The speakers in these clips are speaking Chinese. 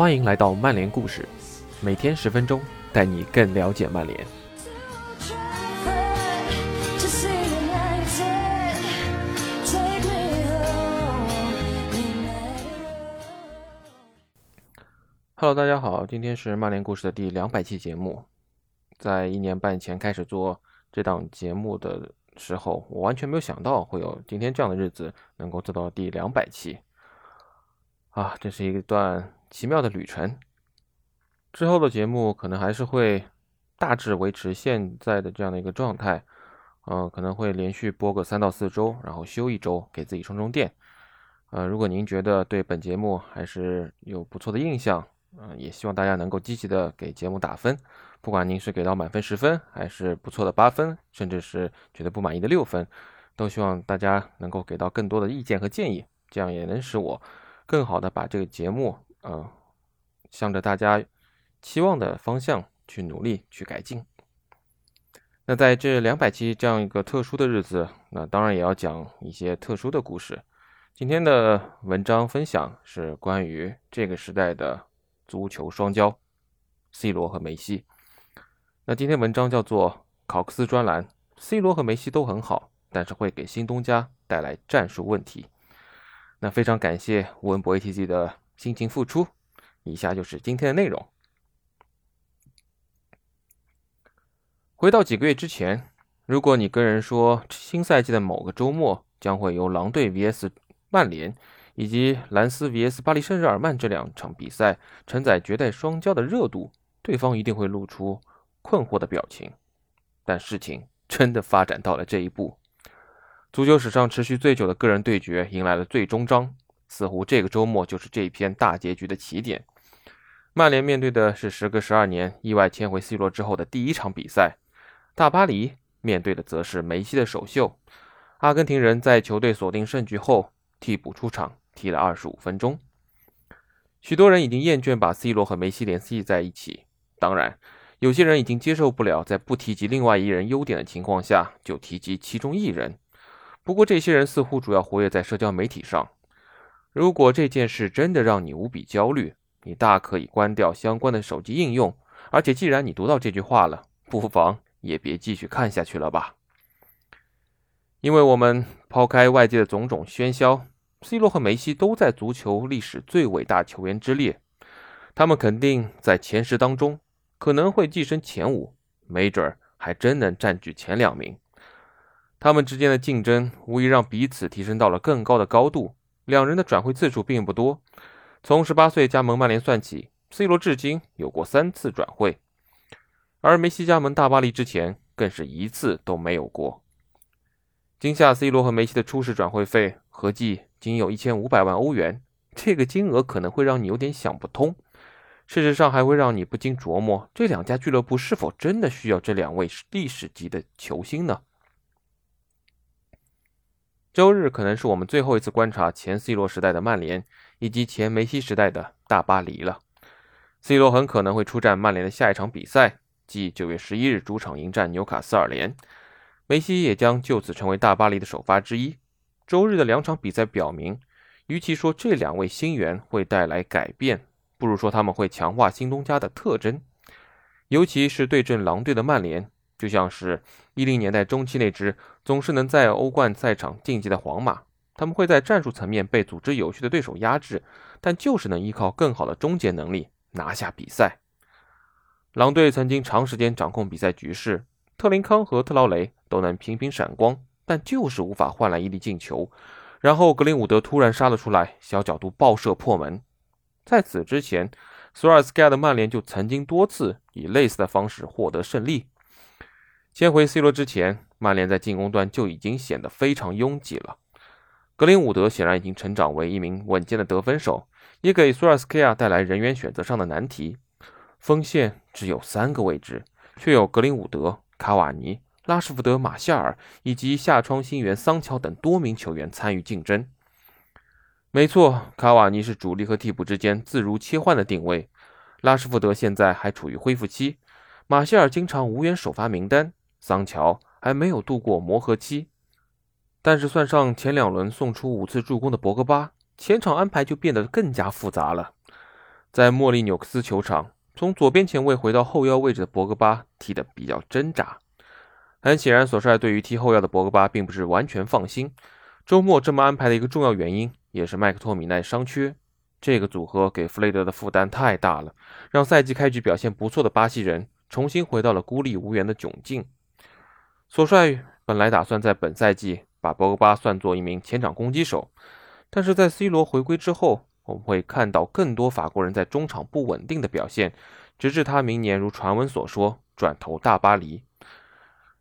欢迎来到曼联故事，每天十分钟，带你更了解曼联。Hello，大家好，今天是曼联故事的第两百期节目。在一年半前开始做这档节目的时候，我完全没有想到会有今天这样的日子，能够做到第两百期。啊，这是一段奇妙的旅程。之后的节目可能还是会大致维持现在的这样的一个状态，嗯，可能会连续播个三到四周，然后休一周，给自己充充电。呃，如果您觉得对本节目还是有不错的印象，嗯，也希望大家能够积极的给节目打分，不管您是给到满分十分，还是不错的八分，甚至是觉得不满意的六分，都希望大家能够给到更多的意见和建议，这样也能使我更好的把这个节目，呃，向着大家期望的方向去努力去改进。那在这两百期这样一个特殊的日子，那当然也要讲一些特殊的故事。今天的文章分享是关于这个时代的。足球双骄，C 罗和梅西。那今天文章叫做考克斯专栏，C 罗和梅西都很好，但是会给新东家带来战术问题。那非常感谢吴文博 ATG 的辛勤付出。以下就是今天的内容。回到几个月之前，如果你跟人说新赛季的某个周末将会由狼队 VS 曼联。以及兰斯 VS 巴黎圣日耳曼这两场比赛承载绝代双骄的热度，对方一定会露出困惑的表情。但事情真的发展到了这一步，足球史上持续最久的个人对决迎来了最终章，似乎这个周末就是这一篇大结局的起点。曼联面对的是时隔十二年意外签回 C 罗之后的第一场比赛，大巴黎面对的则是梅西的首秀。阿根廷人在球队锁定胜局后替补出场。踢了二十五分钟，许多人已经厌倦把 C 罗和梅西联系在一起。当然，有些人已经接受不了在不提及另外一人优点的情况下就提及其中一人。不过，这些人似乎主要活跃在社交媒体上。如果这件事真的让你无比焦虑，你大可以关掉相关的手机应用。而且，既然你读到这句话了，不妨也别继续看下去了吧。因为我们抛开外界的种种喧嚣。C 罗和梅西都在足球历史最伟大球员之列，他们肯定在前十当中，可能会跻身前五，没准儿还真能占据前两名。他们之间的竞争无疑让彼此提升到了更高的高度。两人的转会次数并不多，从十八岁加盟曼联算起，C 罗至今有过三次转会，而梅西加盟大巴黎之前更是一次都没有过。今夏 C 罗和梅西的初始转会费合计。仅有一千五百万欧元，这个金额可能会让你有点想不通。事实上，还会让你不禁琢磨：这两家俱乐部是否真的需要这两位历史级的球星呢？周日可能是我们最后一次观察前 C 罗时代的曼联以及前梅西时代的大巴黎了。C 罗很可能会出战曼联的下一场比赛，即九月十一日主场迎战纽卡斯尔联。梅西也将就此成为大巴黎的首发之一。周日的两场比赛表明，与其说这两位新援会带来改变，不如说他们会强化新东家的特征。尤其是对阵狼队的曼联，就像是一零年代中期那支总是能在欧冠赛场晋级的皇马，他们会在战术层面被组织有序的对手压制，但就是能依靠更好的终结能力拿下比赛。狼队曾经长时间掌控比赛局势，特林康和特劳雷都能频频闪光。但就是无法换来一粒进球，然后格林伍德突然杀了出来，小角度爆射破门。在此之前，索尔斯克亚的曼联就曾经多次以类似的方式获得胜利。先回 C 罗之前，曼联在进攻端就已经显得非常拥挤了。格林伍德显然已经成长为一名稳健的得分手，也给索尔斯克亚带来人员选择上的难题。锋线只有三个位置，却有格林伍德、卡瓦尼。拉什福德、马夏尔以及下窗新援桑乔等多名球员参与竞争。没错，卡瓦尼是主力和替补之间自如切换的定位。拉什福德现在还处于恢复期，马夏尔经常无缘首发名单，桑乔还没有度过磨合期。但是算上前两轮送出五次助攻的博格巴，前场安排就变得更加复杂了。在莫利纽克斯球场，从左边前卫回到后腰位置的博格巴踢得比较挣扎。很显然，索帅对于踢后腰的博格巴并不是完全放心。周末这么安排的一个重要原因，也是麦克托米奈伤缺。这个组合给弗雷德的负担太大了，让赛季开局表现不错的巴西人重新回到了孤立无援的窘境。索帅本来打算在本赛季把博格巴算作一名前场攻击手，但是在 C 罗回归之后，我们会看到更多法国人在中场不稳定的表现，直至他明年如传闻所说转投大巴黎。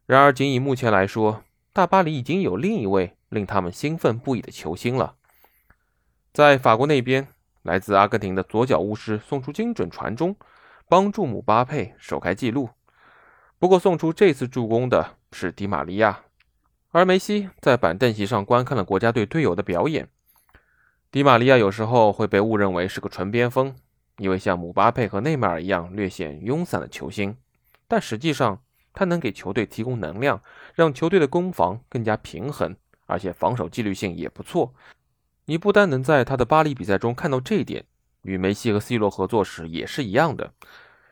然而，仅以目前来说，大巴黎已经有另一位令他们兴奋不已的球星了。在法国那边。来自阿根廷的左脚巫师送出精准传中，帮助姆巴佩首开纪录。不过，送出这次助攻的是迪玛利亚，而梅西在板凳席上观看了国家队队友的表演。迪玛利亚有时候会被误认为是个纯边锋，一位像姆巴佩和内马尔一样略显慵散的球星，但实际上他能给球队提供能量，让球队的攻防更加平衡，而且防守纪律性也不错。你不单能在他的巴黎比赛中看到这一点，与梅西和 C 罗合作时也是一样的。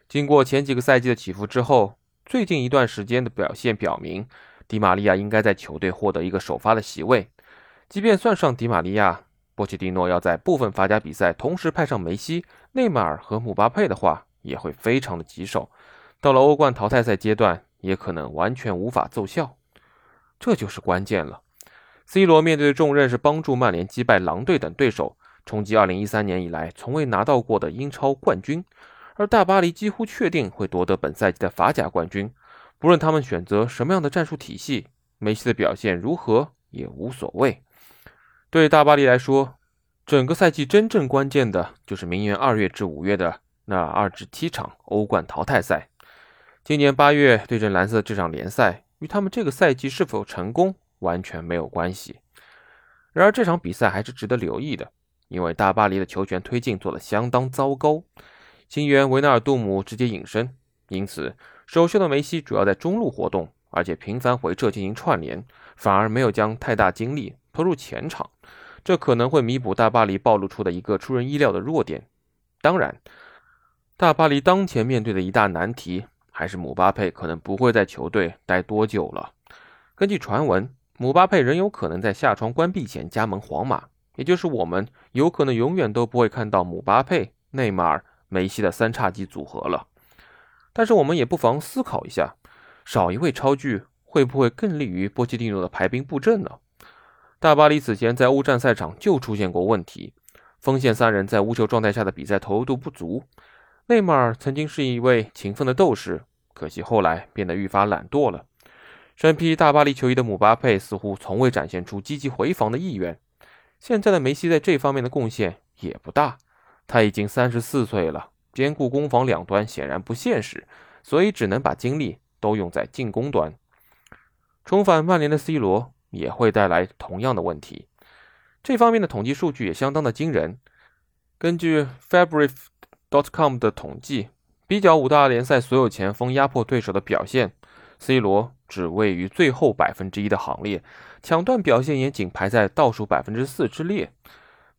经过前几个赛季的起伏之后，最近一段时间的表现表明，迪玛利亚应该在球队获得一个首发的席位。即便算上迪玛利亚，波切蒂诺要在部分法甲比赛同时派上梅西、内马尔和姆巴佩的话，也会非常的棘手。到了欧冠淘汰赛阶段，也可能完全无法奏效。这就是关键了。C 罗面对的重任是帮助曼联击败狼队等对手，冲击2013年以来从未拿到过的英超冠军。而大巴黎几乎确定会夺得本赛季的法甲冠军。不论他们选择什么样的战术体系，梅西的表现如何也无所谓。对大巴黎来说，整个赛季真正关键的就是明年二月至五月的那二至七场欧冠淘汰赛。今年八月对阵蓝色这场联赛，与他们这个赛季是否成功。完全没有关系。然而这场比赛还是值得留意的，因为大巴黎的球权推进做得相当糟糕，新援维纳尔杜姆直接隐身，因此首秀的梅西主要在中路活动，而且频繁回撤进行串联，反而没有将太大精力投入前场，这可能会弥补大巴黎暴露出的一个出人意料的弱点。当然，大巴黎当前面对的一大难题还是姆巴佩可能不会在球队待多久了。根据传闻。姆巴佩仍有可能在下窗关闭前加盟皇马，也就是我们有可能永远都不会看到姆巴佩、内马尔、梅西的三叉戟组合了。但是我们也不妨思考一下，少一位超巨会不会更利于波切蒂诺的排兵布阵呢？大巴黎此前在欧战赛场就出现过问题，锋线三人在无球状态下的比赛投入度不足。内马尔曾经是一位勤奋的斗士，可惜后来变得愈发懒惰了。身披大巴黎球衣的姆巴佩似乎从未展现出积极回防的意愿。现在的梅西在这方面的贡献也不大，他已经三十四岁了，兼顾攻防两端显然不现实，所以只能把精力都用在进攻端。重返曼联的 C 罗也会带来同样的问题。这方面的统计数据也相当的惊人。根据 Fabric.com 的统计，比较五大联赛所有前锋压迫对手的表现，C 罗。只位于最后百分之一的行列，抢断表现也仅排在倒数百分之四之列。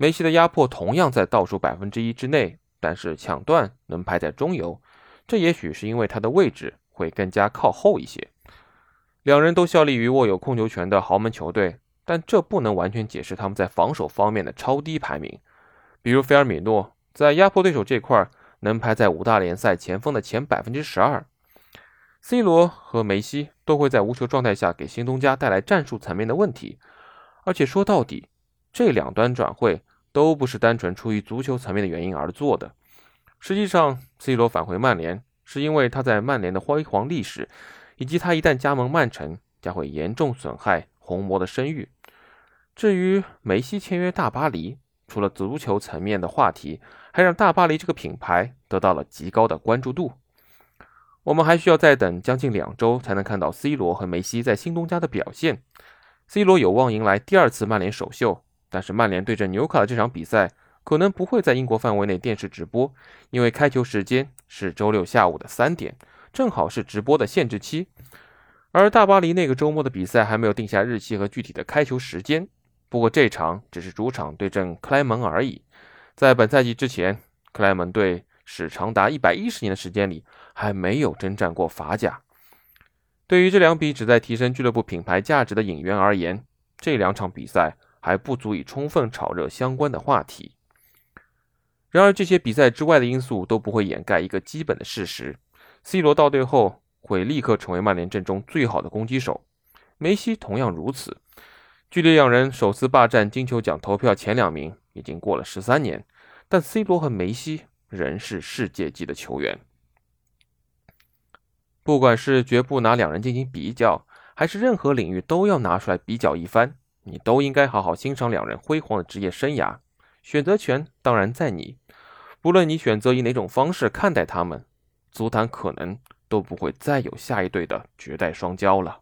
梅西的压迫同样在倒数百分之一之内，但是抢断能排在中游，这也许是因为他的位置会更加靠后一些。两人都效力于握有控球权的豪门球队，但这不能完全解释他们在防守方面的超低排名。比如菲尔米诺在压迫对手这块能排在五大联赛前锋的前百分之十二。C 罗和梅西都会在无球状态下给新东家带来战术层面的问题，而且说到底，这两端转会都不是单纯出于足球层面的原因而做的。实际上，C 罗返回曼联是因为他在曼联的辉煌历史，以及他一旦加盟曼城将会严重损害红魔的声誉。至于梅西签约大巴黎，除了足球层面的话题，还让大巴黎这个品牌得到了极高的关注度。我们还需要再等将近两周才能看到 C 罗和梅西在新东家的表现。C 罗有望迎来第二次曼联首秀，但是曼联对阵纽卡的这场比赛可能不会在英国范围内电视直播，因为开球时间是周六下午的三点，正好是直播的限制期。而大巴黎那个周末的比赛还没有定下日期和具体的开球时间。不过这场只是主场对阵克莱蒙而已。在本赛季之前，克莱门队史长达一百一十年的时间里还没有征战过法甲。对于这两笔旨在提升俱乐部品牌价值的引援而言，这两场比赛还不足以充分炒热相关的话题。然而，这些比赛之外的因素都不会掩盖一个基本的事实：C 罗到队后会立刻成为曼联阵中最好的攻击手，梅西同样如此。距离两人首次霸占金球奖投票前两名已经过了十三年，但 C 罗和梅西仍是世界级的球员。不管是绝不拿两人进行比较，还是任何领域都要拿出来比较一番，你都应该好好欣赏两人辉煌的职业生涯。选择权当然在你，不论你选择以哪种方式看待他们，足坛可能都不会再有下一对的绝代双骄了。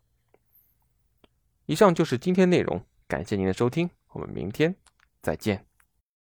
以上就是今天内容，感谢您的收听，我们明天再见。